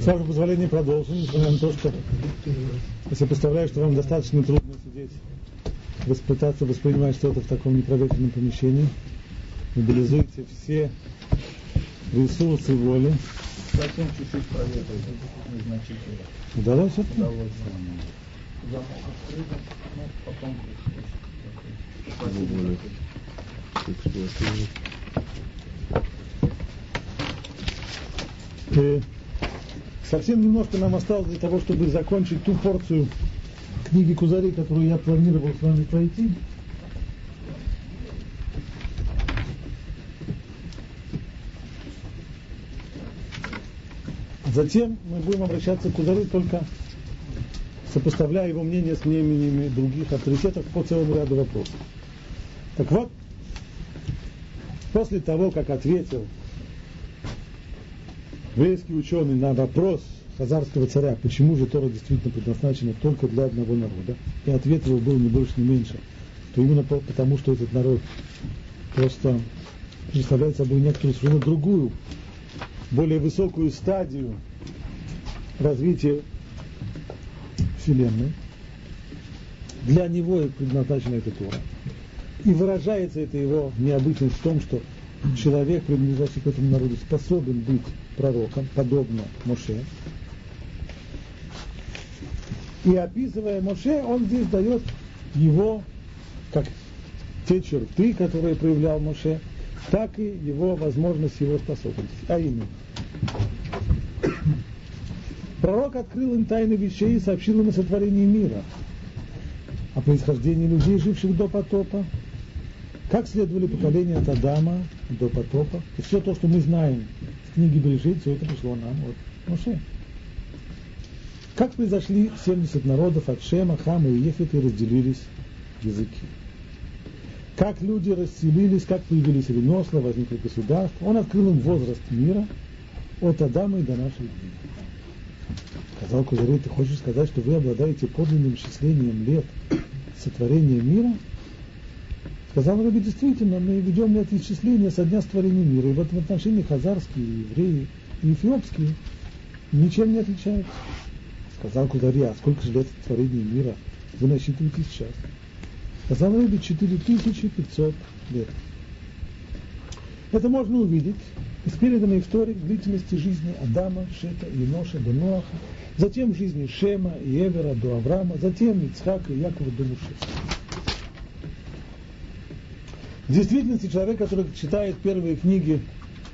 С вашего позволения продолжим, несмотря на то, что если представляю, что вам достаточно трудно сидеть, пытаться воспринимать что-то в таком непроветренном помещении, мобилизуйте все ресурсы воли. Совсем чуть-чуть проветривать, незначительно. Удалось это? Удалось. Замок открыт, ну, потом Спасибо. Э, совсем немножко нам осталось для того, чтобы закончить ту порцию книги Кузари, которую я планировал с вами пройти. Затем мы будем обращаться к Кузари только сопоставляя его мнение с мнениями других авторитетов по целому ряду вопросов. Так вот, после того, как ответил еврейский ученый на вопрос хазарского царя, почему же Тора действительно предназначена только для одного народа, и ответ его был не больше, не меньше, то именно потому, что этот народ просто представляет собой некоторую совершенно другую, более высокую стадию развития Вселенной. Для него и предназначена эта Тора. И выражается это его необычность в том, что человек, принадлежащий к этому народу, способен быть пророком, подобно Моше. И описывая Моше, он здесь дает его, как те черты, которые проявлял Моше, так и его возможность, его способность. А именно, пророк открыл им тайны вещей и сообщил им о сотворении мира, о происхождении людей, живших до потопа, как следовали поколения от Адама до потопа. И все то, что мы знаем в книге Бережит, все это пришло нам от Моше. Как произошли 70 народов от Шема, Хама и Ефета и разделились языки. Как люди расселились, как появились ремесла, возникли государства. Он открыл им возраст мира от Адама и до наших дней. Сказал Кузарей, ты хочешь сказать, что вы обладаете подлинным исчислением лет сотворения мира? Сказал Раби, действительно, мы ведем это исчисление со дня створения мира. И в этом отношении хазарские, евреи и эфиопские ничем не отличаются. Сказал Кудари, а сколько же лет творения мира вы насчитываете сейчас? Сказал Раби, 4500 лет. Это можно увидеть из переданной истории длительности жизни Адама, Шета и Еноша до Ноаха, затем жизни Шема и Эвера до Авраама, затем Ицхака и Якова до Муше. В действительности человек, который читает первые книги,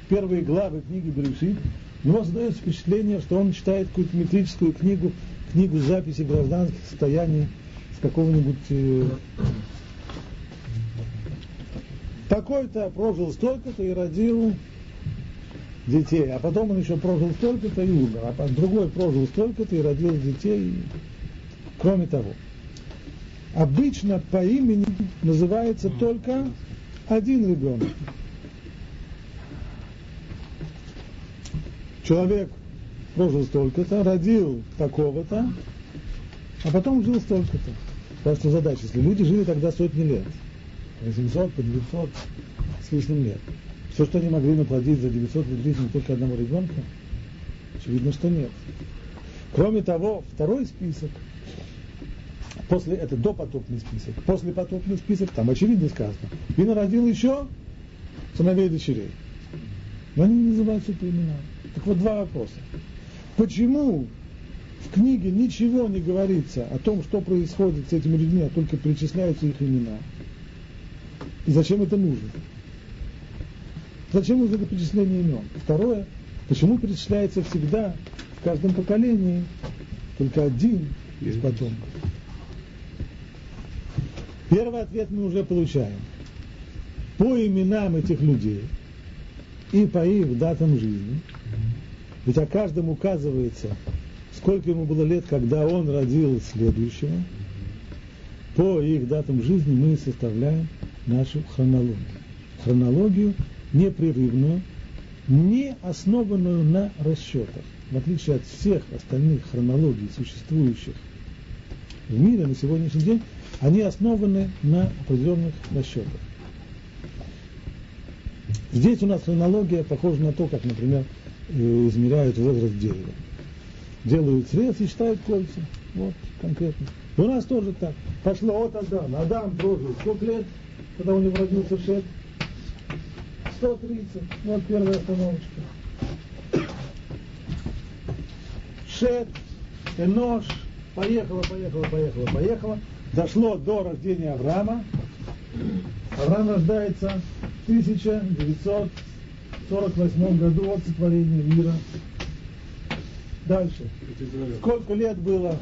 первые главы книги Берешит, у него создается впечатление, что он читает какую-то метрическую книгу, книгу записи гражданских состояний с какого-нибудь э, такой-то прожил столько-то и родил детей, а потом он еще прожил столько-то и умер, а другой прожил столько-то и родил детей. Кроме того, обычно по имени называется только один ребенок. Человек прожил столько-то, родил такого-то, а потом жил столько-то. Что задача, если люди жили тогда сотни лет, 800, по 900 с лишним лет, все, что они могли наплодить за 900 лет жизни только одного ребенка, очевидно, что нет. Кроме того, второй список – После, это допотопный список. После потопный список, там очевидно сказано. И народил еще сыновей и дочерей. Но они не называются по именам. Так вот два вопроса. Почему в книге ничего не говорится о том, что происходит с этими людьми, а только перечисляются их имена? И зачем это нужно? Зачем нужно это перечисление имен? Второе, почему перечисляется всегда в каждом поколении только один из потомков? Первый ответ мы уже получаем. По именам этих людей и по их датам жизни, ведь о каждом указывается, сколько ему было лет, когда он родил следующего, по их датам жизни мы составляем нашу хронологию. Хронологию непрерывную, не основанную на расчетах, в отличие от всех остальных хронологий, существующих в мире на сегодняшний день, они основаны на определенных расчетах. Здесь у нас хронология похожа на то, как, например, э, измеряют возраст дерева. Делают срез и считают кольца. Вот, конкретно. И у нас тоже так. Пошло от Адама. Адам прожил сколько лет, когда у него родился Шет? 130. Вот первая остановочка. Шет, Энош, поехала, поехала, поехала, поехала. Дошло до рождения Авраама. Авраам рождается в 1948 году от сотворения мира. Дальше. Сколько лет было?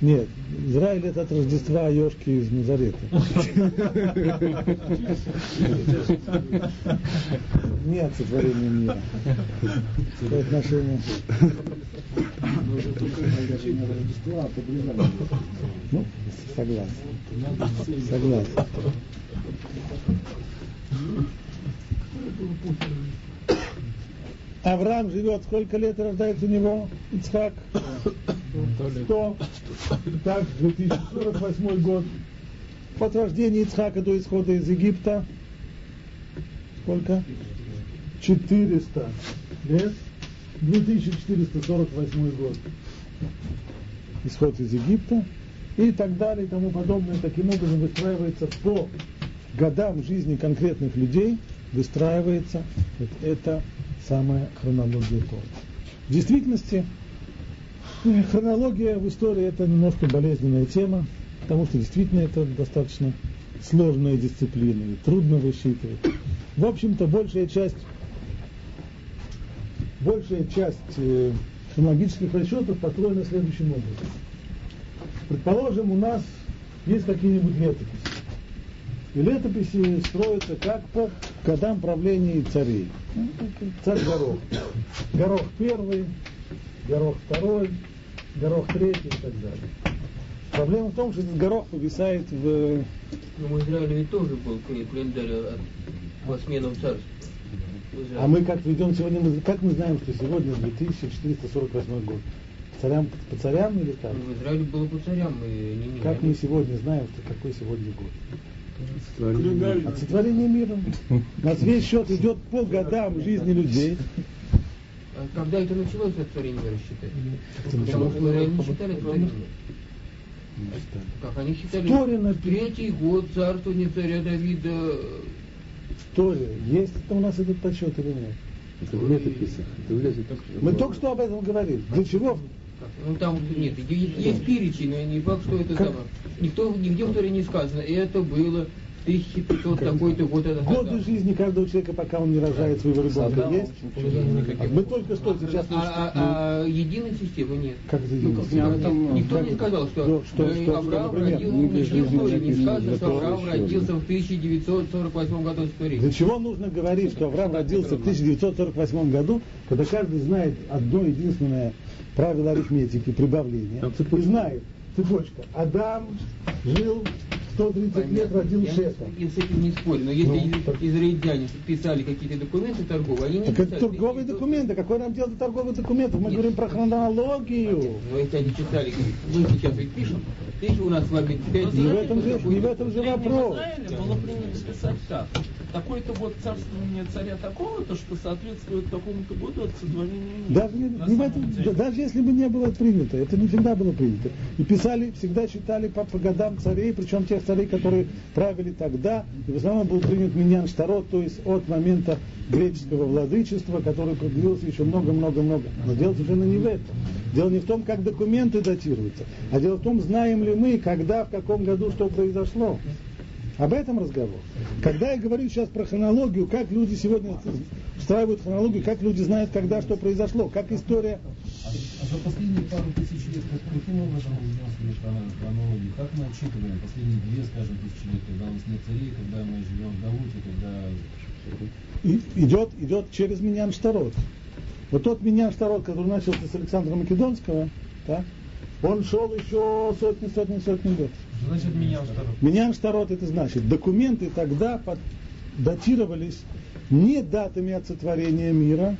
Нет, Израиль это от Рождества Йошки из Назарета. Нет сотворения мира. Какое отношение? Ну, согласен. Согласен. Авраам живет, сколько лет рождается у него? Ицхак? Сто. Так, 2048 год. От рождения Ицхака до исхода из Египта. Сколько? 400 лет. 2448 год. Исход из Египта. И так далее, и тому подобное. Таким образом выстраивается по годам жизни конкретных людей, выстраивается вот это самая хронология Торы. В действительности, хронология в истории это немножко болезненная тема, потому что действительно это достаточно сложная дисциплина и трудно высчитывать. В общем-то, большая часть, большая часть э, хронологических расчетов построена следующим образом. Предположим, у нас есть какие-нибудь летописи. И летописи строятся как по годам правления царей. Ну, царь Горох. Горох первый, Горох второй, Горох третий и так далее. Проблема в том, что этот горох повисает в... Ну, в Израиле ведь тоже был календарь по сменам царств. А мы как ведем сегодня, как мы знаем, что сегодня 2448 год? Царям, по царям или как? Ну, в Израиле было по царям, мы не меняли. Как мы сегодня знаем, что какой сегодня год? От сотворения мира. У нас весь счет идет по годам жизни людей. Когда это началось сотворение мира считать? Потому что они считали сотворение Как они считали? Торе Третий год царствования царя Давида. В Торе есть это у нас этот подсчет или нет? Это в летописях. Это в летописях. Мы только что об этом говорили. Для чего? Ну там нет, есть, есть перечень, но не факт, что это как? самое. Никто, нигде в Торе не сказано. И это было 1500 такой-то год. Это Годы тогда. жизни каждого человека, пока он не рожает своего ребенка, есть? Мы только что сейчас... А, а, а единой системы нет. Как это Ну, единая как- система? никто Как не сказал, что, Ну, что- э, что- Авраам что, ну, в Торе не сказано, что Авраам родился да. в 1948 году с Парижа. Для чего нужно говорить, что Авраам родился в 1948 году, когда каждый знает одно единственное правило арифметики, прибавления, Там и знает, цепочка, Адам жил 130 лет, родил Я Шета. не- с этим не спорю, но если Ну, так- израильтяне писали какие-то документы торговые, они не Так это писали торговые 1500. документы. Какой нам дело до торговых документов? Мы Нет. говорим про хронологию. Но если они читали, мы сейчас ведь пишем, ты у нас с вами пять Не в лет, этом же, не в этом же вопрос. Было принято писать так. Такой-то год царствования царя такого-то, что соответствует такому-то году от сотворения мира. Даже, не, На не в самом этом, деле. даже если бы не было принято, это не всегда было принято. И писали, всегда читали по, по годам царей, причем тех царей, которые правили тогда. И в основном был принят Миньян Штарот, то есть от момента греческого владычества, который продлился еще много-много-много. Но дело совершенно не в этом. Дело не в том, как документы датируются, а дело в том, знаем ли мы, когда, в каком году что произошло. Об этом разговор. Когда я говорю сейчас про хронологию, как люди сегодня встраивают хронологию, как люди знают, когда что произошло, как история А за последние пару тысяч лет как- каким образом изменилась хронология? Как мы отчитываем последние две, скажем, тысячи лет, когда у нас нет царей, когда мы живем в Галуте, когда... и- идет, идет через Миньян Штарот. Вот тот Миньян Штарот, который начался с Александра Македонского, так, он шел еще сотни, сотни, сотни лет. Значит меня второй? Миньян Штарот это значит, документы тогда под- датировались не датами от сотворения мира,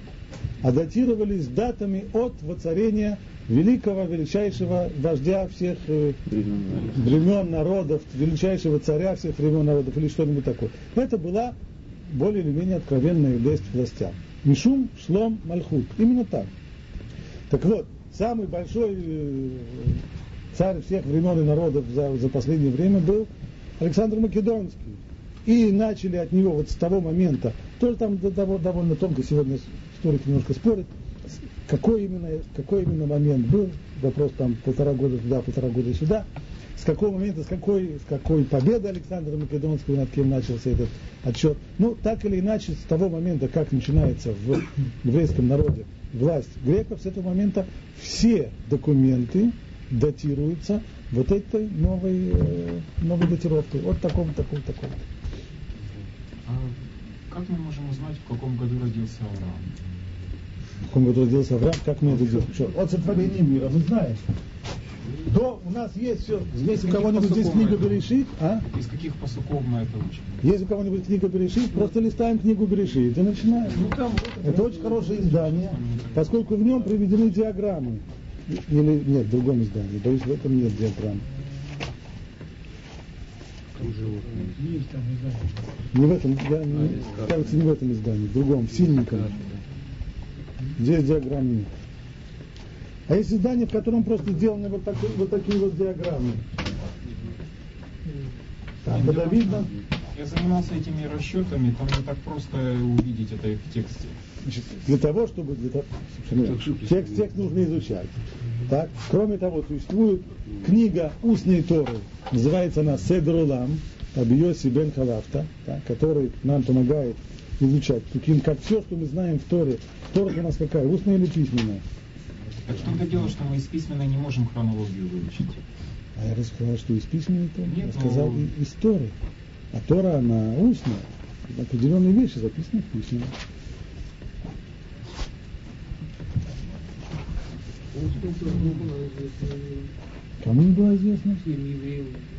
а датировались датами от воцарения великого, величайшего вождя всех э, времен народов, величайшего царя всех времен народов или что-нибудь такое. Это была более или менее откровенная к властям. Мишум Шлом Мальхут. Именно так. Так вот, самый большой э, царь всех времен и народов за, за последнее время был Александр Македонский. И начали от него вот с того момента, тоже там довольно, тонко сегодня историки немножко спорят, какой именно, какой именно момент был, вопрос там полтора года туда, полтора года сюда, с какого момента, с какой, с какой победы Александра Македонского, над кем начался этот отчет. Ну, так или иначе, с того момента, как начинается в еврейском народе власть греков, с этого момента все документы датируются вот этой новой, э, новой датировкой, от такого, такого, такого. А как мы можем узнать, в каком году родился Авраам? В каком году родился Авраам, как мы это делаем? От сотворения мира, вы знаете. До, у нас есть все. Есть у кого-нибудь здесь книга Берешит? А? Из каких посуков мы это учим? Есть у кого-нибудь книга Берешит? Просто листаем книгу Берешит и начинаем. Ну, там, это очень хорошее издание, поскольку в нем приведены диаграммы. Или нет, в другом издании. Боюсь, в этом нет диаграмм. Не в этом, я, не, кажется, не в этом издании, в другом, в сильником. Здесь диаграмм нет. А есть издание, в котором просто сделаны вот, такие вот такие вот диаграммы. Так, это видно? Я занимался этими расчетами, там не так просто увидеть это в тексте. Значит, для того, чтобы для того, текст, текст нужно изучать. Так? Кроме того, существует книга устной Торы, называется она Седрулам, Абиоси Бен Халафта, так, который нам помогает изучать. Таким, как все, что мы знаем в Торе. Тора у нас какая? Устная или письменная? Так в том-то дело, что мы из письменной не можем хронологию выучить. А я рассказал, что из письменной Торы. Нет, я сказал ну... из Торы. А Тора, она устная. Определенные вещи записаны в письменной. Кому не было известно?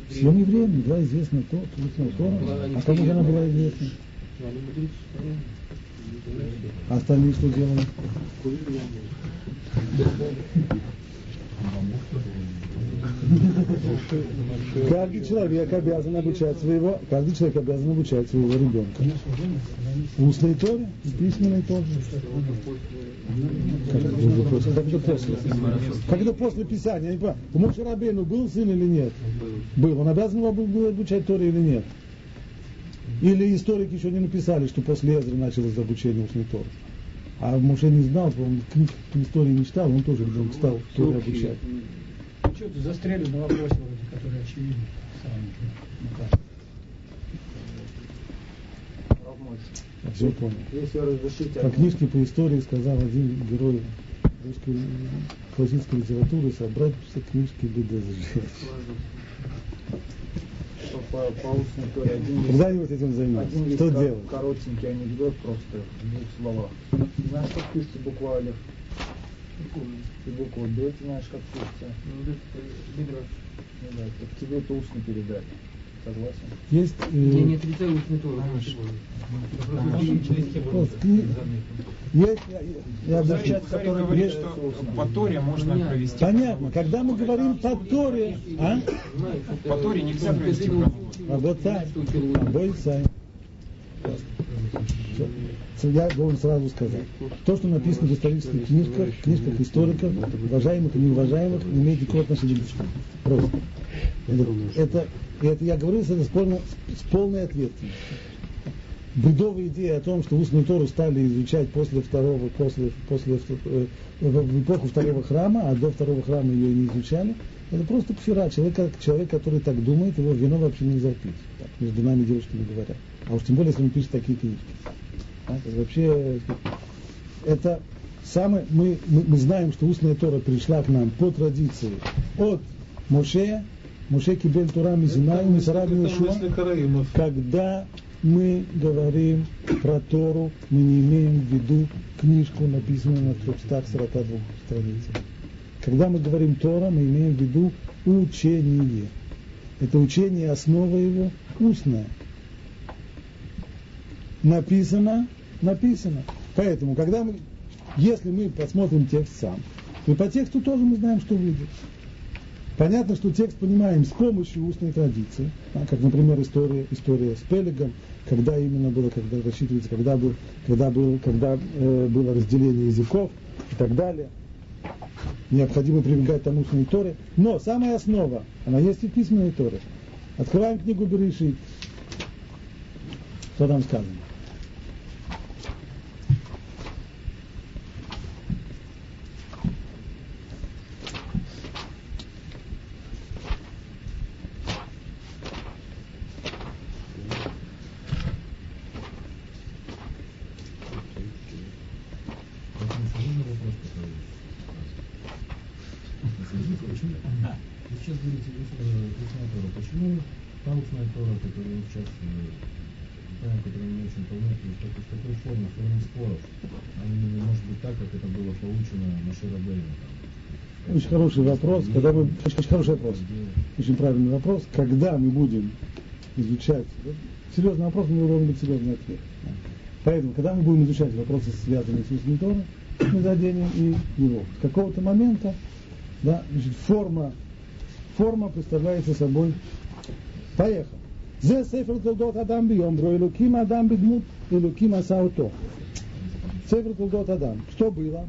Всем евреям не была известна то, устная Тора. А кому же она была известна? А остальные что делали? Каждый человек обязан обучать своего, каждый человек обязан обучать своего ребенка. Устной Торе и письменной тоже. Как это, после? как это после? Как это после Писания? Я не понимаю. У Моше был сын или нет? Был. Он обязан его был обучать Торе или нет? Или историки еще не написали, что после Эзры началось обучение устной Торы. А Моше не знал, он книг истории не читал, он тоже ребенок стал Торе обучать. Что ты застряли на вопросе, вроде, который очевиден. Я все понял. Если разрешите... По книжке по истории сказал один герой русской классической литературы собрать все книжки БДСЖ. По, по устной торе один Когда-нибудь этим займемся. Один Что есть делать? коротенький анекдот просто в двух словах. Знаешь, как пишется буква Алиф? И буква Б, ты знаешь, как пишется? Ну да, так тебе это устно передали. Согласен? Есть, Я не э, отрицаю устную Тору. вот, кни- есть, я, который говорит, есть- что по Торе можно Понятно. провести. Понятно, когда мы говорим по Торе, а? По Торе нельзя провести. Работай, обойцай. Я должен сразу сказать, то, что написано в исторических книжках, книжках историков, уважаемых и неуважаемых, не имеет никакого отношения к. Просто. Это, это, это я говорю это с полной, с полной ответственностью. Бредовая идея о том, что устную Тору стали изучать после второго, после, после, э, в эпоху второго храма, а до второго храма ее не изучали, это просто пфера. Человек, как- человек, который так думает, его вино вообще нельзя пить. Так, между нами девушками говорят. А уж тем более, если он пишет такие книжки. А, это вообще, это самое, мы, мы, мы знаем, что устная Тора пришла к нам по традиции от Моше, Моше Кибель Тура Мизинай, Мисараб когда мы говорим про Тору, мы не имеем в виду книжку, написанную на 342 страницах. Когда мы говорим Тора, мы имеем в виду учение. Это учение, основа его устная. Написано, написано. Поэтому, когда мы, если мы посмотрим текст сам, то по тексту тоже мы знаем, что выйдет. Понятно, что текст понимаем с помощью устной традиции, как, например, история, история с Пелегом, когда именно было, когда рассчитывается, когда, был, когда, был, когда э, было разделение языков и так далее. Необходимо прибегать тому устной Торе. Но самая основа, она есть и в письменной Торе. Открываем книгу Берешит. Что там сказано? хороший вопрос, когда мы, очень хороший вопрос, очень правильный вопрос, когда мы будем изучать, серьезный вопрос, у него должен быть серьезный ответ. Поэтому, когда мы будем изучать вопросы, связанные с устным Тором, мы заденем и его. С какого-то момента, да, значит, форма, форма представляется собой. Поехал. זה ספר תולדות אדם ביומרו, אלוקים אדם בדמות אלוקים עשה אותו. ספר תולדות אדם. Что было?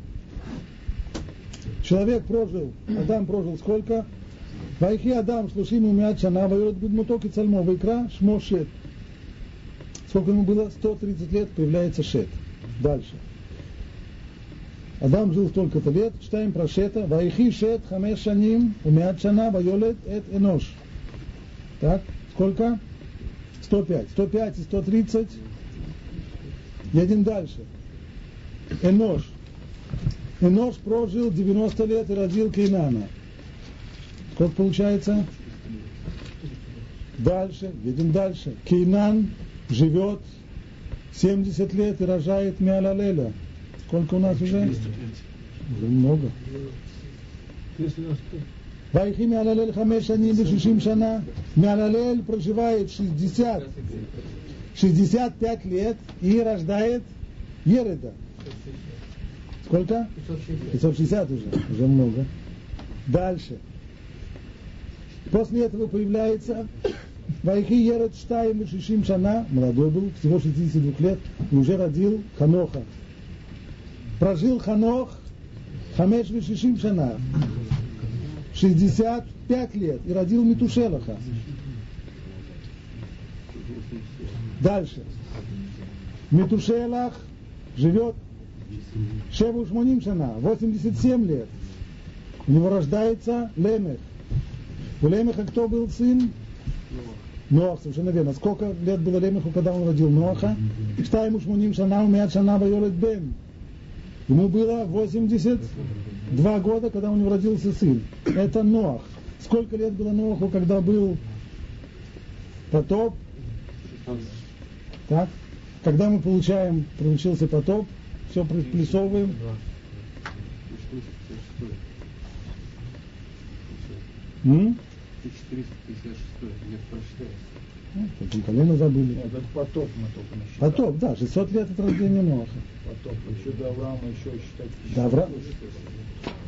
Человек прожил, Адам прожил сколько? Вайхи Адам шлушим умят шана, вайрод бедмуто кицальмо, вайкра шмо шет. Сколько ему было? 130 лет, появляется шет. Дальше. Адам жил столько-то лет, читаем про Шета, Вайхи Шет Хамеш Шаним, Умят Шана, Вайолет Эт Энош. Так, сколько? 105. 105 и 130. Едем дальше. Энош. Энош прожил 90 лет и родил Кейнана. Сколько получается? Дальше, едем дальше. Кейнан живет 70 лет и рожает Миалалеля. Сколько у нас уже? Уже много. ויחי מהללל חמש שנים ושישים שנה, מהללל проживает 60, 65 лет и рождает Ереда. Сколько? 560 уже, уже много. Дальше. После этого появляется Вайхи Еред Штайм Шишим Шана, молодой был, всего 62 лет, и уже родил Ханоха. Прожил Ханох Хамеш Вишишим Шана, 65 лет, и родил Митушелаха. Дальше. Митушелах живет Шеву Шмоним Шана, 87 лет. У него рождается Лемех. У Лемеха кто был сын? Ноах, совершенно верно. Сколько лет было Лемеху, когда он родил Ноаха? Штайму Шмоним Шана, умят Шана, Вайолет Бен. Ему было 82 года, когда у него родился сын. Это Ноах. Сколько лет было Ноаху, когда был потоп? Так? Когда мы получаем, получился потоп, все приплюсовываем. М? 456 лет прочитаем. Ну, колено забыли. Нет, это потоп мы только насчитали. Потоп, да, 600 лет от рождения Ноаха. Потоп. Еще до Авраама еще считать. До Авраама.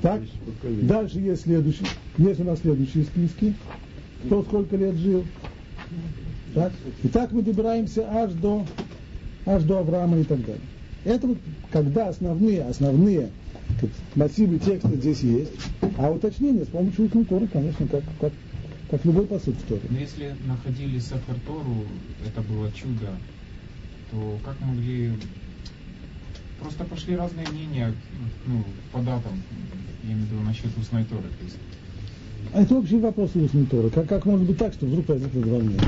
Так, дальше есть следующий. Есть у нас следующие списки. Кто сколько лет жил. Так? И так мы добираемся аж до, аж до Авраама и так далее. Это вот когда основные, основные как, мотивы текста здесь есть, а уточнение с помощью устной Торы, конечно, как, как, как любой посуд в Торе. Но если находили Сефер Тору, это было чудо, то как могли... Просто пошли разные мнения ну, по датам, я имею в виду насчет устной Торы. То есть, А это общий вопрос устной Торы. Как, как может быть так, что вдруг возникло два мнения?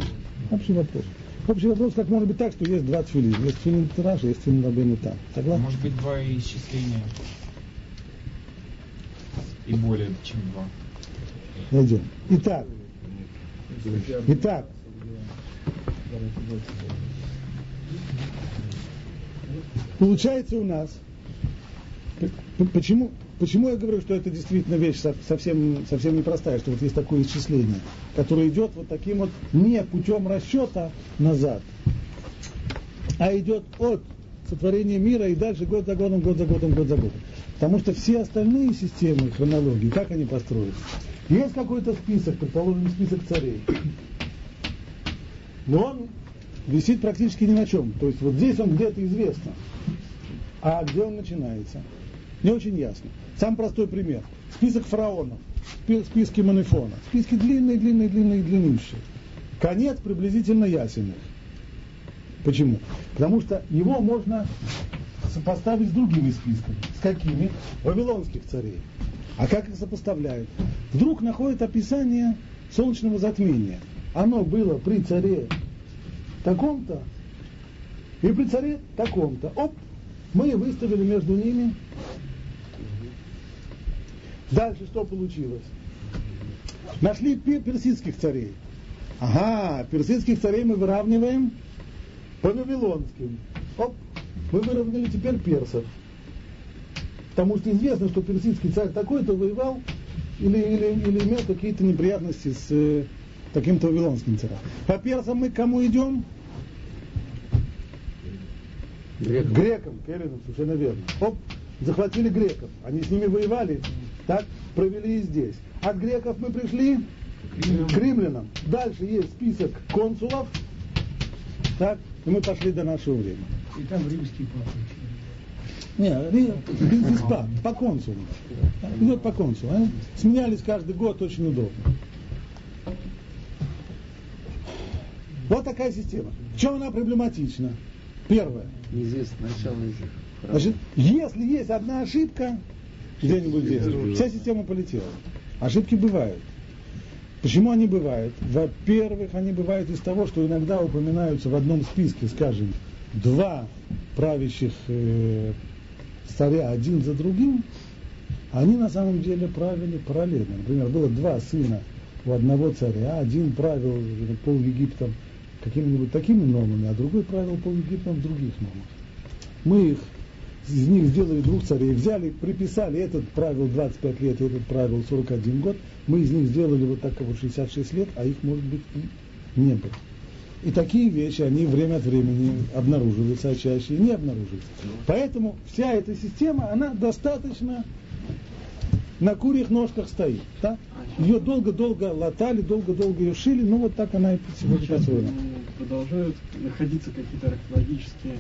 Общий вопрос. Общий вопрос, как может быть так, что есть два тфилин. Есть тфилин Раша, есть тфилин Рабейну Там. Согласен? может быть, два исчисления. И более чем два. Найдем. Итак, итак, получается у нас, почему, почему я говорю, что это действительно вещь со- совсем, совсем непростая, что вот есть такое исчисление, которое идет вот таким вот не путем расчета назад, а идет от сотворения мира и дальше год за годом, год за годом, год за годом. Потому что все остальные системы хронологии, как они построены? Есть какой-то список, предположим, список царей. Но он висит практически ни на чем. То есть вот здесь он где-то известно. А где он начинается? Не очень ясно. Самый простой пример. Список фараонов, списки Манефона. Списки длинные, длинные, длинные, длиннющие. Конец приблизительно ясен Почему? Потому что его можно сопоставить с другими списками. С какими? Вавилонских царей. А как их сопоставляют? Вдруг находят описание солнечного затмения. Оно было при царе таком-то и при царе таком-то. Оп, мы выставили между ними. Дальше что получилось? Нашли персидских царей. Ага, персидских царей мы выравниваем по вавилонским. Оп, мы выровняли теперь персов. Потому что известно, что персидский царь такой-то воевал или, или, или имел какие-то неприятности с э, таким-то вавилонским царем. По персам мы к кому идем? Грекам. Грекам, Келлинам, совершенно верно. Оп, захватили греков. Они с ними воевали, так, провели и здесь. От греков мы пришли к римлянам. Дальше есть список консулов, так, и мы пошли до нашего времени. И там римский папа. Не, без по, по консулу. Идет по консулу. А? Сменялись каждый год, очень удобно. Вот такая система. В чем она проблематична? Первое. Неизвестно начало. Значит, если есть одна ошибка, где-нибудь здесь, вся система полетела. Ошибки бывают. Почему они бывают? Во-первых, они бывают из того, что иногда упоминаются в одном списке, скажем, два правящих э, царя один за другим, они на самом деле правили параллельно. Например, было два сына у одного царя, один правил пол Египтом какими-нибудь такими нормами, а другой правил пол Египтом в других нормах. Мы их из них сделали двух царей, взяли, приписали, этот правил 25 лет, этот правил 41 год, мы из них сделали вот так вот 66 лет, а их, может быть, и не было. И такие вещи, они время от времени обнаруживаются, а чаще не обнаруживаются. Поэтому вся эта система, она достаточно на курьих ножках стоит. Да? Ее долго-долго латали, долго-долго ее шили, ну вот так она и сегодня построена. Продолжают находиться какие-то археологические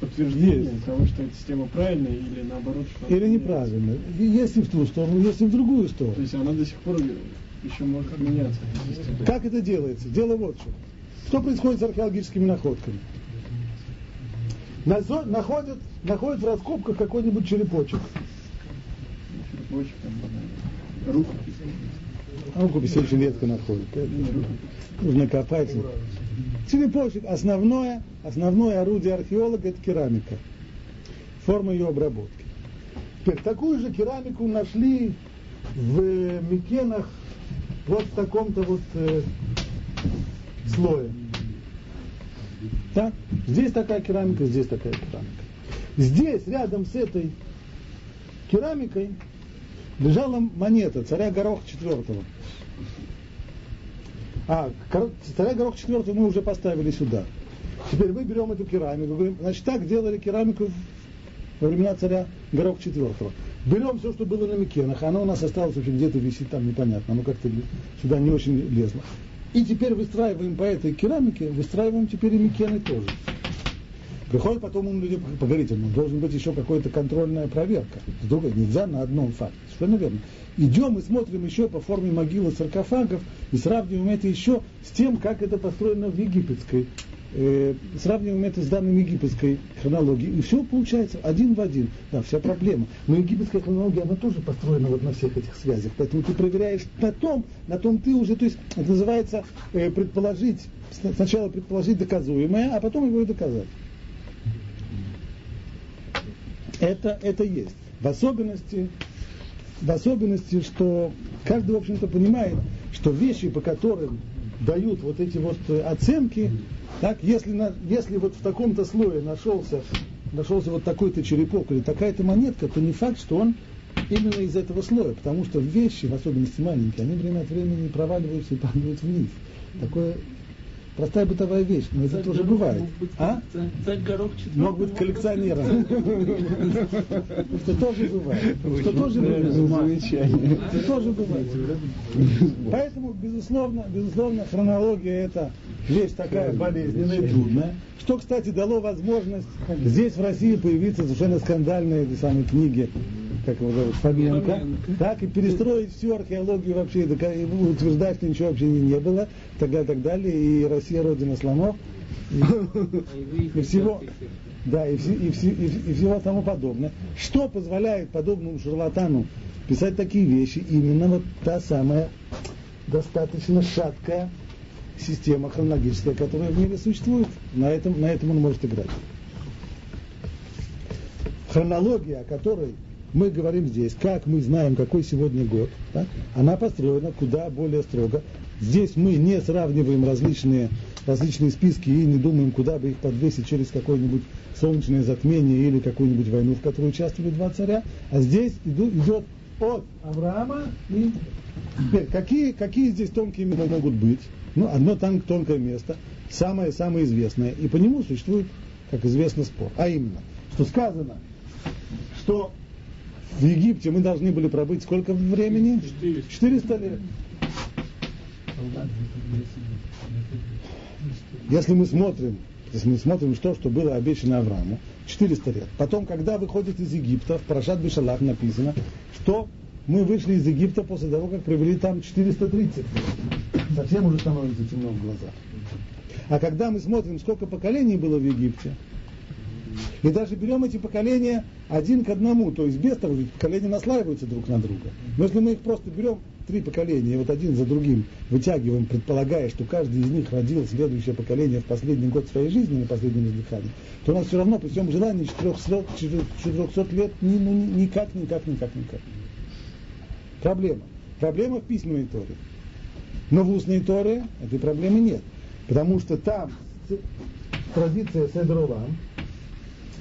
подтверждение есть. того, что эта система правильная или наоборот, что Или неправильная. Если в ту сторону, если в другую сторону. То есть она до сих пор еще может меняться. Как это делается? Дело вот что. Что происходит с археологическими находками? Находят, находят в раскопках какой-нибудь черепочек. Черепочек, там, рукопись. Рукопись очень редко находят. Нужно копать. Черепочек, основное, основное орудие археолога это керамика. Форма ее обработки. Теперь такую же керамику нашли в Микенах вот в таком-то вот э, слое. Так? Здесь такая керамика, здесь такая керамика. Здесь, рядом с этой керамикой, лежала монета царя Горох IV. А, царя Горох IV мы уже поставили сюда. Теперь мы берем эту керамику, говорим, значит, так делали керамику во времена царя Горох IV. Берем все, что было на Микенах, оно у нас осталось очень где-то висит там непонятно, оно как-то сюда не очень лезло. И теперь выстраиваем по этой керамике, выстраиваем теперь и Микены тоже. Приходит потом ум люди поговорить, ну, должен быть еще какая-то контрольная проверка. С другой, нельзя на одном факте. Совершенно верно. Идем и смотрим еще по форме могилы саркофагов и сравниваем это еще с тем, как это построено в египетской э, сравниваем это с данными египетской хронологии, и все получается один в один. Да, вся проблема. Но египетская хронология, она тоже построена вот на всех этих связях. Поэтому ты проверяешь на том, на том ты уже, то есть это называется э, предположить, сначала предположить доказуемое, а потом его и доказать. Это, это есть. В особенности, в особенности, что каждый, в общем-то, понимает, что вещи, по которым дают вот эти вот оценки, так, если, на, если вот в таком-то слое нашелся, нашелся вот такой-то черепок или такая-то монетка, то не факт, что он именно из этого слоя, потому что вещи, в особенности маленькие, они время от времени проваливаются и падают вниз. Такое простая бытовая вещь, но это Царь тоже Горох бывает. мог быть- А? Царь, царь Горох четвертый Мог быть коллекционером. Что тоже бывает. Что тоже бывает. Что тоже бывает. Поэтому, безусловно, безусловно, хронология это вещь такая болезненная и трудная. Что, кстати, дало возможность здесь в России появиться совершенно скандальные эти самые книги, как его зовут, Фоменко, так, и перестроить всю археологию вообще, и утверждать, что ничего вообще не, не было, и так далее, и так далее, и Россия родина слонов, и- А и всего, да, и, все- и, все- и, и всего тому подобное. Что позволяет подобному шарлатану писать такие вещи? Именно вот та самая достаточно шаткая система хронологическая, которая в мире существует. На этом, на этом он может играть. Хронология, о которой мы говорим здесь, как мы знаем, какой сегодня год, да, она построена куда более строго. Здесь мы не сравниваем различные, различные списки и не думаем, куда бы их подвесить через какое-нибудь солнечное затмение или какую-нибудь войну, в которой участвовали два царя. А здесь иду- идет от Авраама и теперь какие, какие здесь тонкие места могут быть? Ну, одно там тонкое место, самое-самое известное, и по нему существует, как известно, спор. А именно, что сказано, что в Египте мы должны были пробыть сколько времени? 400 лет. Если мы смотрим, если мы смотрим то, что было обещано Аврааму, 400 лет. Потом, когда выходит из Египта, в Парашат Бешалах написано, что мы вышли из Египта после того, как провели там 430 лет. Совсем уже становится темно в глазах. А когда мы смотрим, сколько поколений было в Египте, и даже берем эти поколения один к одному, то есть без того, поколения наслаиваются друг на друга. Но если мы их просто берем, три поколения, и вот один за другим вытягиваем, предполагая, что каждый из них родил следующее поколение в последний год своей жизни, на последнем издыхании, то у нас все равно при всем желании 400, 400 лет ни- ну, ни- никак, никак, никак, никак. Проблема. Проблема в письменной Торе. Но в устной Торе этой проблемы нет. Потому что там традиция Седролам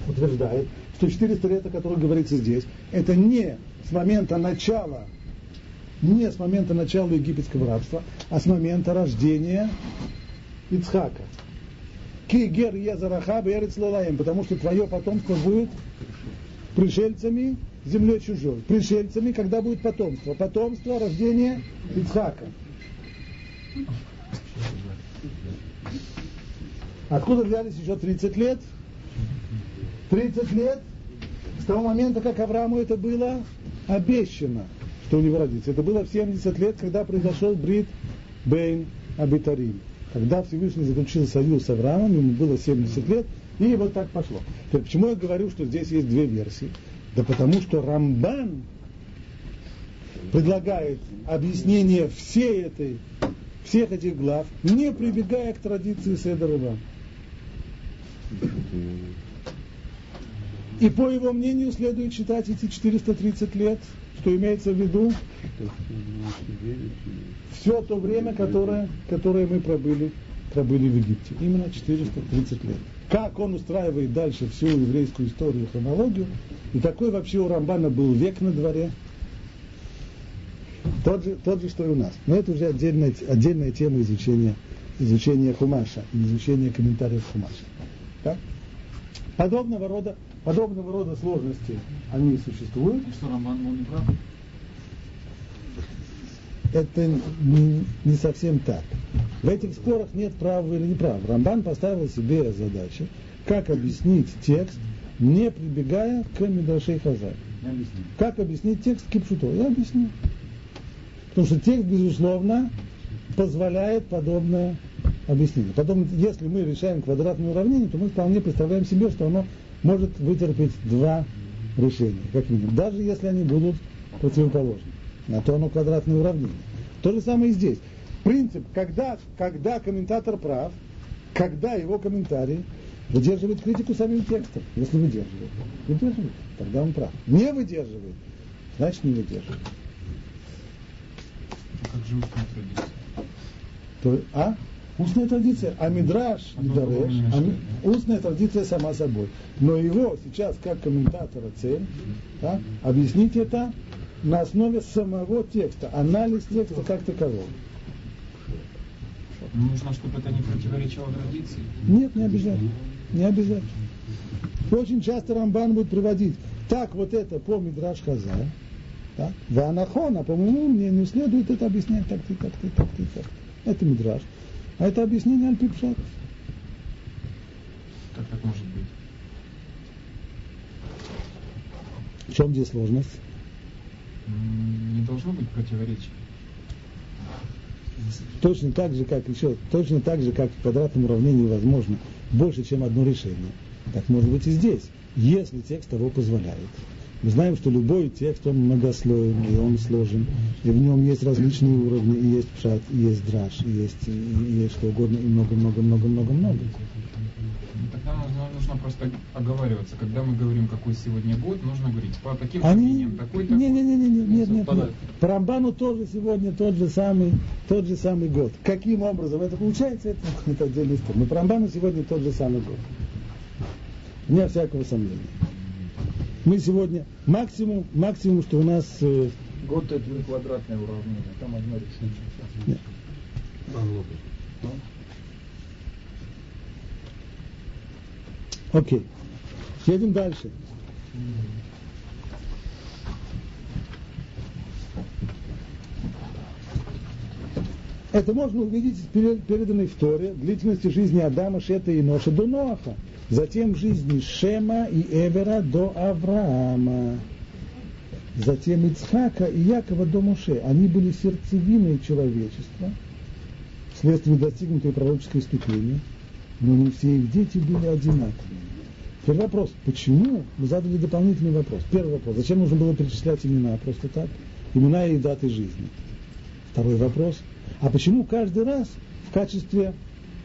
утверждает, что 400 лет, о которых говорится здесь, это не с момента начала, не с момента начала египетского рабства, а с момента рождения Ицхака. Кигер Езараха Лолаем, потому что твое потомство будет пришельцами землей чужой. Пришельцами, когда будет потомство. Потомство рождения Ицхака. Откуда взялись еще 30 лет? 30 лет с того момента, как Аврааму это было обещано, что у него родится. Это было в 70 лет, когда произошел Брит Бейн Абитарим. Когда Всевышний заключил союз с Авраамом, ему было 70 лет, и вот так пошло. Почему я говорю, что здесь есть две версии? Да потому что Рамбан предлагает объяснение всей этой, всех этих глав, не прибегая к традиции Седорова. И по его мнению следует считать эти 430 лет, что имеется в виду все то время, которое, которое мы пробыли, пробыли в Египте. Именно 430 лет. Как он устраивает дальше всю еврейскую историю хронологию, и такой вообще у Рамбана был век на дворе, тот же, тот же, что и у нас. Но это уже отдельная, отдельная тема изучения, изучения Хумаша, изучения комментариев Хумаша. Так? Подобного рода, подобного рода сложности они существуют. Что, Роман был не прав? Это не, не совсем так. В этих спорах нет права или неправа. Рамбан поставил себе задачу, как объяснить текст, не прибегая к Мидрашей Хазар. Как объяснить текст Кипшуто? Я объясню. Потому что текст, безусловно, позволяет подобное объяснение. Потом, если мы решаем квадратное уравнение, то мы вполне представляем себе, что оно может вытерпеть два решения, как минимум. Даже если они будут противоположны. На то оно квадратное уравнение. То же самое и здесь. Принцип, когда, когда комментатор прав, когда его комментарий выдерживает критику самим текстом. Если выдерживает. Выдерживает, тогда он прав. Не выдерживает, значит не выдерживает. Как же устная традиция. То, а? Устная традиция, а мидраш, Одно мидареш, а мешает. устная традиция сама собой. Но его сейчас, как комментатора цель, да, объяснить это на основе самого текста, анализ текста как такового. Но нужно, чтобы это не противоречило традиции. Нет, не обязательно. Не обязательно. Очень часто Рамбан будет приводить, так вот это по Мидраш Хазар, так, Ванахон, а по моему мнению, следует это объяснять так-то, так-то, так-то, так Это Мидраш. А это объяснение Альпипшат. Как так может быть? В чем здесь сложность? Не должно быть противоречия. Точно так же, как еще, точно так же, как в квадратном уравнении возможно больше, чем одно решение. Так может быть и здесь, если текст того позволяет. Мы знаем, что любой текст, он многослойный, он сложен, и в нем есть различные уровни, и есть пшат, и есть драж, и есть, и, и есть что угодно, и много-много-много-много-много. Ну, тогда нужно, нужно просто оговариваться. Когда мы говорим, какой сегодня год, нужно говорить по таким Они... такой такой. Не, не, не, не, не, нет, нет, нет. По Рамбану тоже сегодня тот же самый, тот же самый год. Каким образом это получается, это, это отдельная история. Но по Рамбану сегодня тот же самый год. Нет всякого сомнения. Мы сегодня максимум, максимум, что у нас... Э, Год это не квадратное уравнение, там одно решение. Нет. Окей. Едем дальше. Это можно увидеть в переданной в Торе длительности жизни Адама, Шета и Ноша до Ноаха. Затем жизни Шема и Эвера до Авраама. Затем Ицхака и Якова до Моше. Они были сердцевиной человечества, вследствие достигнутой пророческой ступени, но не все их дети были одинаковыми. Теперь вопрос, почему? Мы задали дополнительный вопрос. Первый вопрос, зачем нужно было перечислять имена просто так? Имена и даты жизни. Второй вопрос, а почему каждый раз в качестве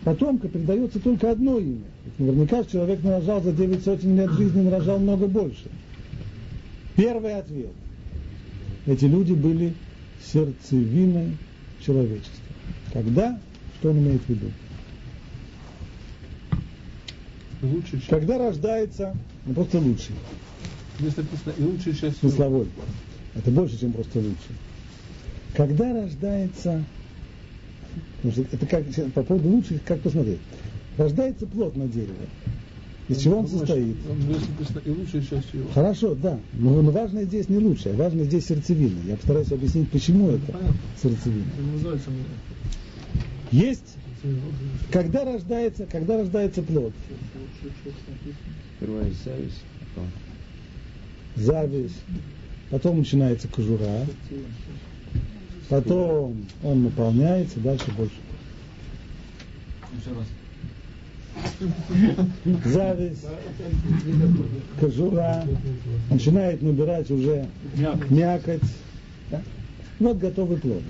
потомка передается только одно имя? Ведь наверняка человек нарожал за 9 сотен лет жизни, нарожал много больше. Первый ответ. Эти люди были сердцевиной человечества. Когда? Что он имеет в виду? Лучший часть. Когда рождается, ну просто лучший, Здесь написано и лучшая часть смысловой. Это больше, чем просто лучший. Когда рождается, потому что это как, по поводу лучших, как посмотреть. Рождается плод на дереве. Из чего он Думаешь, состоит? Написано и лучшая часть его. Хорошо, да. Но, но важное здесь не лучшее, важное здесь сердцевина. Я постараюсь объяснить, почему это Понятно. сердцевина. Есть, когда рождается, когда рождается плод? Первая зависть, потом Зависть, потом начинается кожура, потом он наполняется, дальше больше. Еще раз. Зависть, кожура, начинает набирать уже мякоть. Да? Вот готовый плод.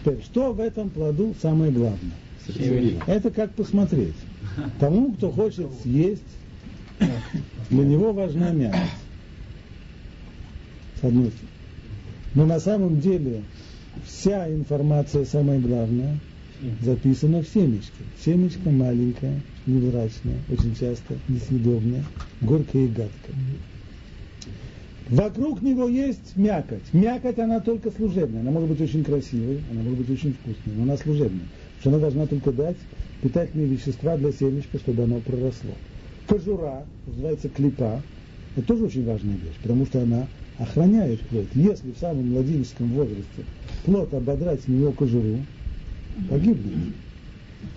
Теперь, что в этом плоду самое главное? Это как посмотреть. Тому, кто хочет съесть, для него важна мякоть. С одной стороны. Но на самом деле вся информация, самое главное, записана в семечке. Семечко маленькое, невзрачное, очень часто несъедобное, горькое и гадкое. Вокруг него есть мякоть. Мякоть, она только служебная. Она может быть очень красивой, она может быть очень вкусной, но она служебная. Потому что она должна только дать питательные вещества для семечка, чтобы оно проросло. Кожура, называется клипа, это тоже очень важная вещь, потому что она охраняет плод. Если в самом младенческом возрасте плод ободрать с него кожуру, погибнет.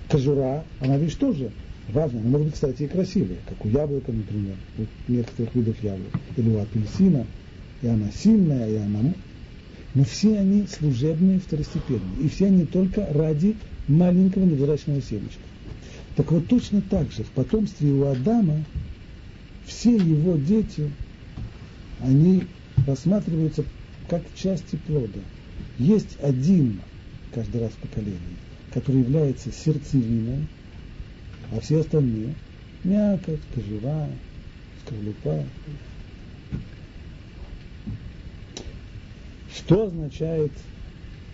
Кожура, она вещь тоже важная. Она может быть, кстати, и красивая, как у яблока, например, у некоторых видов яблок, или у апельсина, и она сильная, и она... Но все они служебные, второстепенные. И все они только ради маленького невзрачного семечка. Так вот, точно так же в потомстве у Адама все его дети, они рассматриваются как части плода. Есть один каждый раз в поколении, который является сердцевиной, а все остальные – мякоть, кожура, скорлупа. Что означает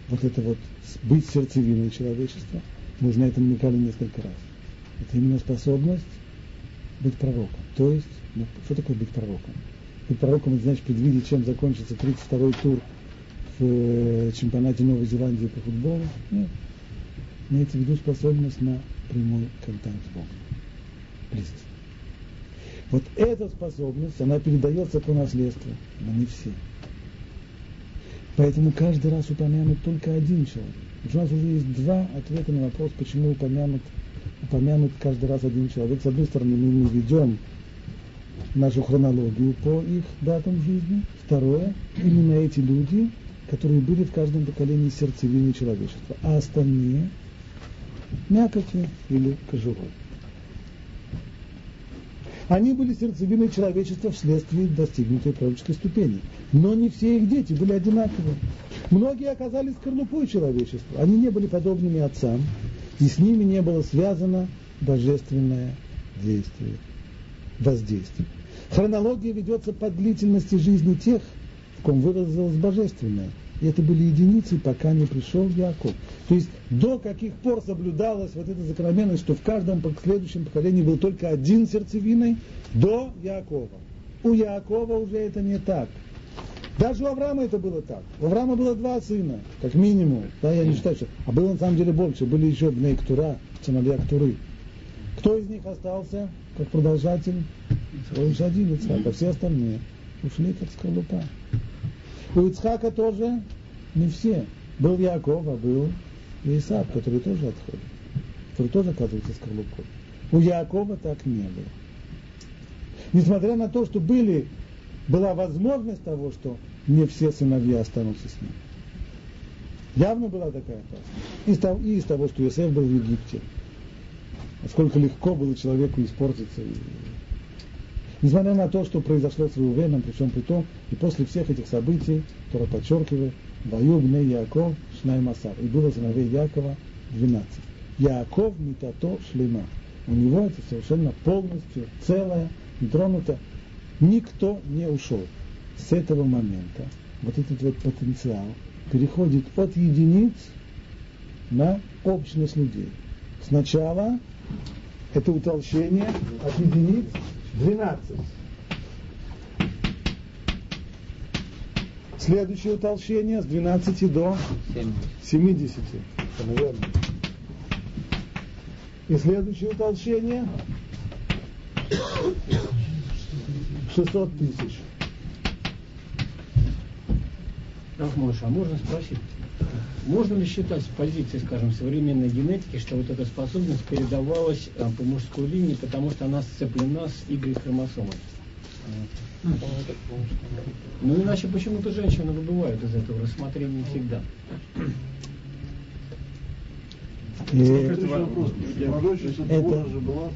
вот это вот быть сердцевиной человечества? Мы уже на это намекали несколько раз. Это именно способность быть пророком. То есть, ну, что такое быть пророком? Быть пророком, это значит предвидеть, чем закончится 32-й тур в э, чемпионате Новой Зеландии по футболу. Нет. имеется в виду способность на прямой контакт с Богом. Близость. Вот эта способность, она передается по наследству, но не все. Поэтому каждый раз упомянут только один человек. У нас уже есть два ответа на вопрос, почему упомянут, упомянут каждый раз один человек. С одной стороны, мы ведем нашу хронологию по их датам жизни. Второе, именно эти люди, которые были в каждом поколении сердцевиной человечества, а остальные мякоти или кожурой. Они были сердцевиной человечества вследствие достигнутой пророческой ступени. Но не все их дети были одинаковы. Многие оказались скорлупой человечества. Они не были подобными отцам, и с ними не было связано божественное действие, воздействие. Хронология ведется по длительности жизни тех, ком выразилось божественное. И это были единицы, пока не пришел Яков. То есть до каких пор соблюдалась вот эта закономерность, что в каждом следующем поколении был только один сердцевиной, до Якова. У Якова уже это не так. Даже у Авраама это было так. У Авраама было два сына, как минимум. Да, я не считаю, что... А было на самом деле больше. Были еще Бней Ктура, сыновья Ктуры. Кто из них остался как продолжатель? Лишь один а все остальные ушли как скорлупа. У Ицхака тоже не все. Был Яков, а был Исаак, который тоже отходит, который тоже оказывается скорлупой. У Якова так не было. Несмотря на то, что были, была возможность того, что не все сыновья останутся с ним. Явно была такая опасность. И из того, и из того что Иосиф был в Египте. Насколько легко было человеку испортиться Несмотря на то, что произошло с Рувеном, причем при том, и после всех этих событий, которые подчеркивают, Ваю бне Яков Шнай Масар. И было сыновей Якова 12. Яков Митато Шлема. У него это совершенно полностью целое, не тронуто. Никто не ушел. С этого момента вот этот вот потенциал переходит от единиц на общность людей. Сначала это утолщение от единиц 12. Следующее утолщение с 12 до 70. Наверное. И следующее утолщение 600 тысяч. Рахмош, а можно спросить, можно ли считать с позиции, скажем, современной генетики, что вот эта способность передавалась а, по мужской линии, потому что она сцеплена с Y-хромосомой? Ну иначе почему-то женщины выбывают из этого рассмотрения всегда. И Это вопрос. это- Это же была,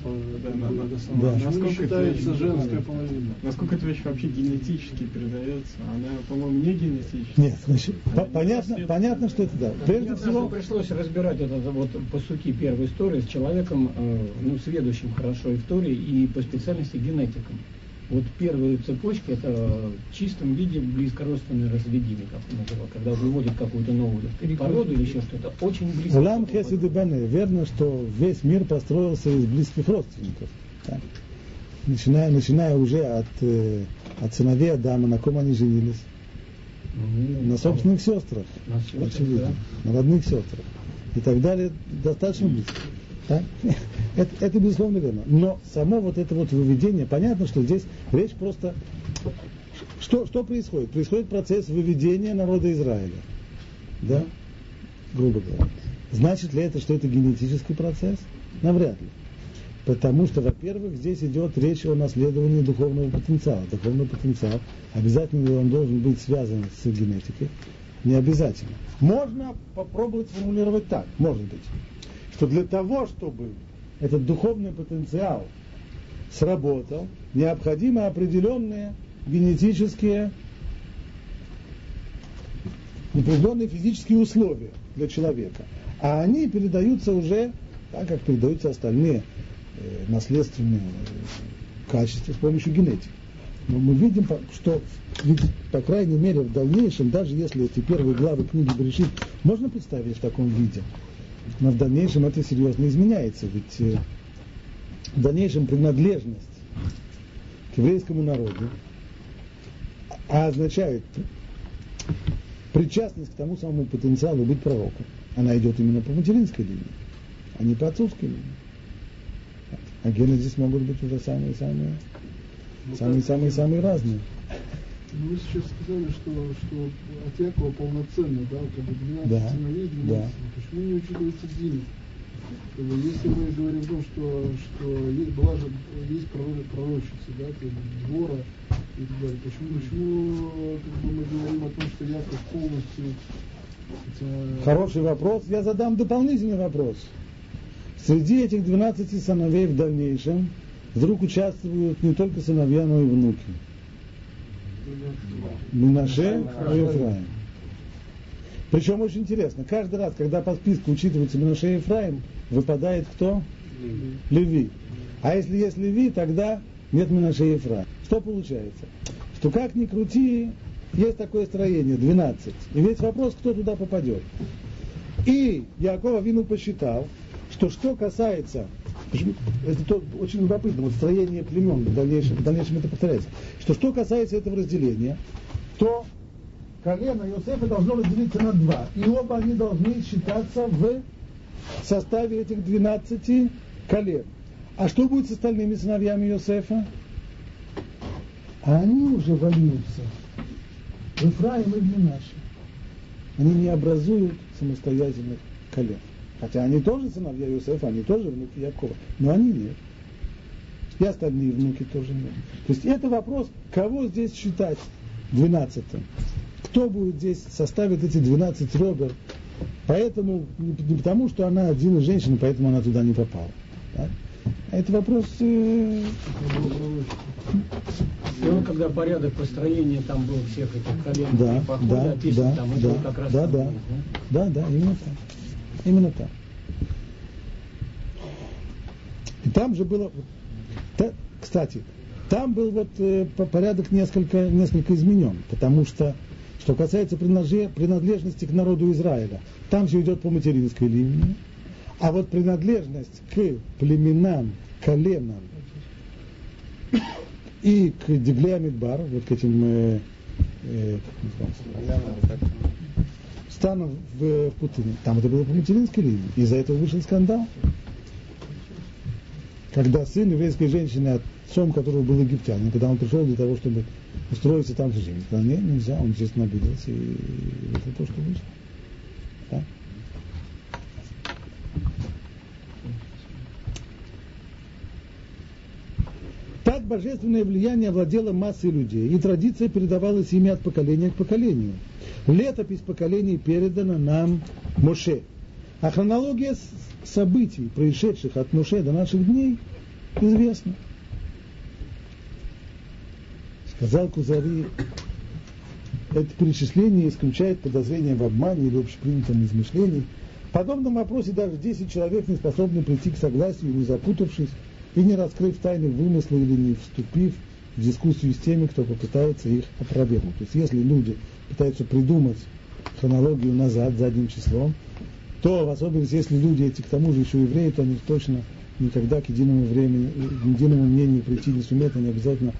Да. насколько считается женская половина. Насколько эта вещь вообще генетически передается? Она, по-моему, не генетически. нет, значит, по- понятно, понятно, что это да. Прежде всего, пришлось разбирать это вот по сути первой истории с человеком, э, ну, сведущим хорошо историей и по специальности генетиком. Вот первые цепочки это в чистом виде близкородственное разведение, как он называл, когда выводят какую-то новую породу или еще что-то, очень близко. Улам Хесед и Бане, верно, что весь мир построился из близких родственников. так? Начиная, начиная уже от, э, от сыновей Адама, на ком они женились? Ну, На собственных сестрах, На сестрах, очевидно, на родных сестрах. И так далее, достаточно близко. Так? Это, это безусловно верно. Но само вот это вот выведение, понятно, что здесь речь просто... Что, что происходит? Происходит процесс выведения народа Израиля. Да? Грубо говоря. Значит ли это, что это генетический процесс? Навряд ли. Потому что, во-первых, здесь идет речь о наследовании духовного потенциала. Духовный потенциал, обязательно он должен быть связан с генетикой? Не обязательно. Можно попробовать сформулировать так, может быть, что для того, чтобы этот духовный потенциал сработал, необходимы определенные генетические, определенные физические условия для человека. А они передаются уже так, как передаются остальные э, наследственные э, качества с помощью генетики. Но мы видим, что, по крайней мере, в дальнейшем, даже если эти первые главы книги Берешит можно представить в таком виде, но в дальнейшем это серьезно изменяется, ведь э, в дальнейшем принадлежность к еврейскому народу а означает причастность к тому самому потенциалу быть пророком. Она идет именно по материнской линии, а не по отцовской линии. А гены здесь могут быть уже самые-самые, самые-самые-самые разные. Вы сейчас сказали, что, что от Якова полноценно, да, как бы 12 Да, сыновей, 12. да. Почему не учитывается бы, Если мы говорим о том, что, что есть, была же, есть пророчица, да, двора и так далее, почему, почему как бы, мы говорим о том, что Яков полностью хотя, Хороший вопрос. Я задам дополнительный вопрос. Среди этих 12 сыновей в дальнейшем вдруг участвуют не только сыновья, но и внуки. Минаше и Ефраим. Причем очень интересно, каждый раз, когда по списку учитывается Минаше и Ефраим, выпадает кто? Леви. А если есть Леви, тогда нет Минаше и Ефраим. Что получается? Что как ни крути, есть такое строение, 12. И весь вопрос, кто туда попадет. И Якова Вину посчитал, что что касается, почему- это то, очень любопытно, вот строение племен, в дальнейшем, в дальнейшем это повторяется, что что касается этого разделения, то колено Иосифа должно разделиться на два. И оба они должны считаться в составе этих 12 колен. А что будет с остальными сыновьями Иосифа? Они уже вольются в Ифраим и в Минаше. Они не образуют самостоятельных колен. Хотя они тоже сыновья Иосифа, они тоже внуки Якова. Но они нет. И остальные внуки тоже нет. То есть это вопрос, кого здесь считать двенадцатым. Кто будет здесь составить эти 12 ребер. Поэтому, не потому, что она один из женщин, поэтому она туда не попала. Да? А Это вопрос э, И он, когда порядок построения там был всех этих колен Да, похода да, описан, да, там да, как раз да, да. Да, да, именно так. Именно так. И там же было, та- кстати, там был вот э, по- порядок несколько, несколько изменен, потому что, что касается принадлеж- принадлежности к народу Израиля, там все идет по материнской линии, а вот принадлежность к племенам, коленам и к Дегле Амидбар, вот к этим, э, э, как называется, станом в, пустыне. Там это было по материнской линии. Из-за этого вышел скандал. Когда сын еврейской женщины, отцом которого был египтянин, когда он пришел для того, чтобы устроиться там в жизнь, сказал, нет, нельзя, он, естественно, обиделся, и это то, что вышло. Да? Так божественное влияние овладело массой людей, и традиция передавалась ими от поколения к поколению. Летопись поколений передана нам Моше. А хронология событий, происшедших от Моше до наших дней, известна. Сказал Кузари, это перечисление исключает подозрение в обмане или общепринятом измышлении. В подобном вопросе даже 10 человек не способны прийти к согласию, не запутавшись и не раскрыв тайны вымысла или не вступив в дискуссию с теми, кто попытается их опровергнуть. То есть если люди пытаются придумать хронологию назад, задним числом, то в особенности, если люди эти к тому же еще евреи, то они точно никогда к единому времени, к единому мнению прийти не сумеют, они обязательно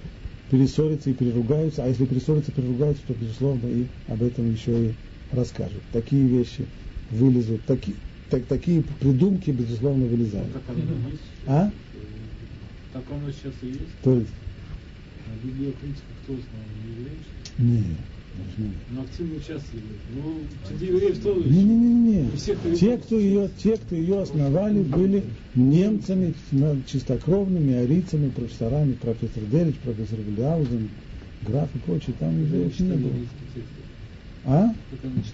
перессорятся и переругаются, а если перессорятся и переругаются, то, безусловно, и об этом еще и расскажут. Такие вещи вылезут, таки, так- такие придумки, безусловно, вылезают. Так оно есть. А? Так оно сейчас и есть. То есть, А Библия, в принципе, кто знал? Не евреи? нет. Но активно участвовали. Ну, среди евреев кто? Не, не, не, не. Те, кто ее, те, кто ее основали, были немцами, на- чистокровными, арийцами, профессорами, профессор Делич, профессор Вильяузен, граф и прочие, там евреев не было. А?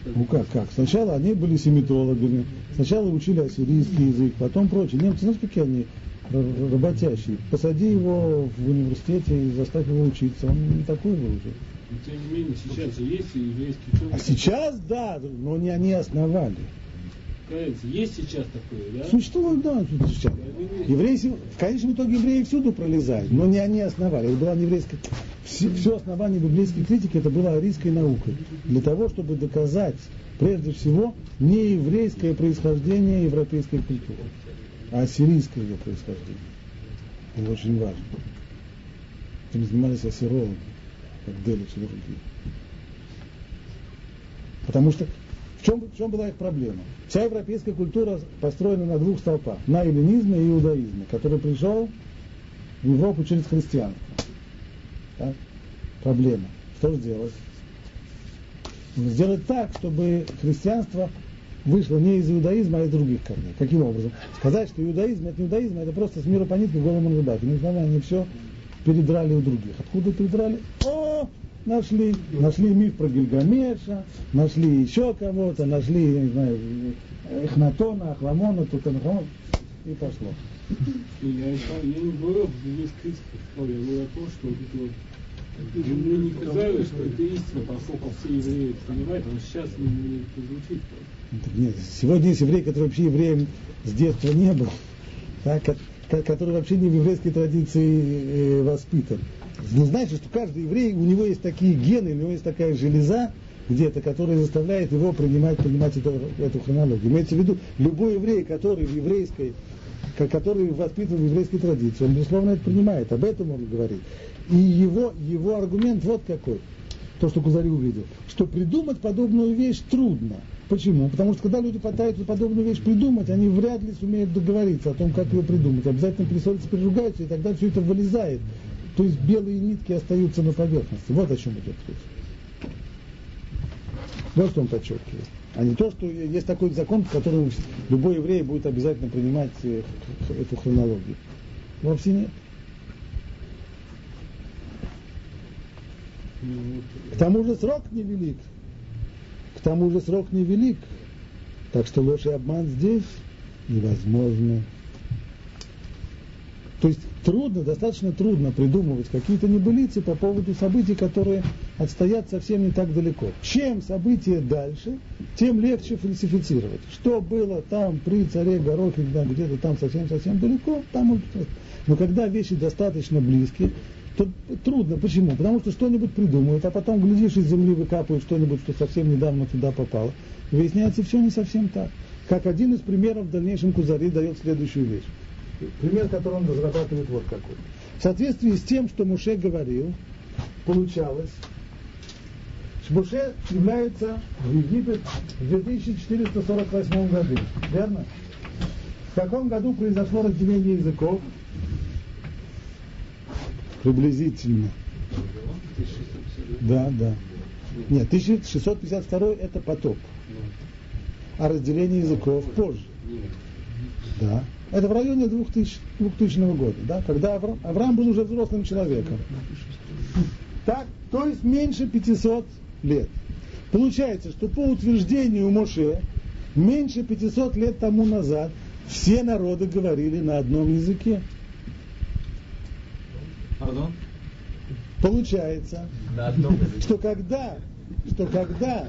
Ну как, как? Сначала они были семитологами, сначала учили ассирийский язык, потом прочее. Немцы, знаете, какие они работящие? Посади его в университете и заставь его учиться, он не такой был уже. Но, тем не менее, сейчас есть еврейский ученый. А сейчас, да, но не они основали. Есть сейчас такое, да? Существует, да, сейчас. Евреи, в конечном итоге евреи всюду пролезают, но не они основали. Это была не еврейская... Все, все основание библейской критики это было арийской наукой. Для того, чтобы доказать, прежде всего, не еврейское происхождение европейской культуры, а ассирийское ее происхождение. Это очень важно. Этим занимались ассирологи, как и другие. Потому что в чем, в чем была их проблема? Вся европейская культура построена на двух столпах. На эллинизме и иудаизме, который пришел в Европу через христианство. Так? Проблема. Что сделать? Сделать так, чтобы христианство вышло не из иудаизма, а из других корней. Каким образом? Сказать, что иудаизм это не иудаизм, это просто с мира по нитке голым на основании они все передрали у других. Откуда передрали? О, нашли. Нашли миф про Гильгамеша, нашли еще кого-то, нашли, я не знаю, Эхнатона, Ахламона, Тутанхамон, и пошло. Я, я не говорю об еврейской истории, я говорю о том, что вот мне не казалось, что это истина, поскольку все евреи это понимают, но сейчас не, не это звучит. Нет, сегодня есть еврей, который вообще евреем с детства не был, так, который вообще не в еврейской традиции э, воспитан. Не значит, что каждый еврей, у него есть такие гены, у него есть такая железа где-то, которая заставляет его принимать, принимать эту, эту хронологию. Имеется в виду, любой еврей, который в еврейской, который воспитан в еврейской традиции, он, безусловно, это принимает, об этом он говорит. И его, его аргумент вот какой, то, что Кузари увидел, что придумать подобную вещь трудно. Почему? Потому что когда люди пытаются подобную вещь придумать, они вряд ли сумеют договориться о том, как ее придумать. Обязательно перессорятся, переругаются, и тогда все это вылезает. То есть белые нитки остаются на поверхности. Вот о чем идет речь. Вот что он подчеркивает. А не то, что есть такой закон, в котором любой еврей будет обязательно принимать э, эту хронологию. Вовсе нет. К тому же срок невелик. Тому же срок невелик. Так что ложь и обман здесь невозможно. То есть трудно, достаточно трудно придумывать какие-то небылицы по поводу событий, которые отстоят совсем не так далеко. Чем события дальше, тем легче фальсифицировать. Что было там при царе Горохе, где-то там совсем-совсем далеко, там Но когда вещи достаточно близкие, то трудно. Почему? Потому что что-нибудь придумают, а потом, глядишь, из земли выкапывают что-нибудь, что совсем недавно туда попало. выясняется, все не совсем так. Как один из примеров в дальнейшем Кузари дает следующую вещь. Пример, который он разрабатывает вот какой. В соответствии с тем, что Муше говорил, получалось, что Муше является в Египет в 2448 году. Верно? В каком году произошло разделение языков? Приблизительно. Да, да. Нет, 1652 это потоп. А разделение языков позже. Да. Это в районе 2000, 2000 года, да, когда Авраам, Авраам был уже взрослым человеком. Так, то есть меньше 500 лет. Получается, что по утверждению Моше, меньше 500 лет тому назад все народы говорили на одном языке. Пардон? Получается, что когда, что когда,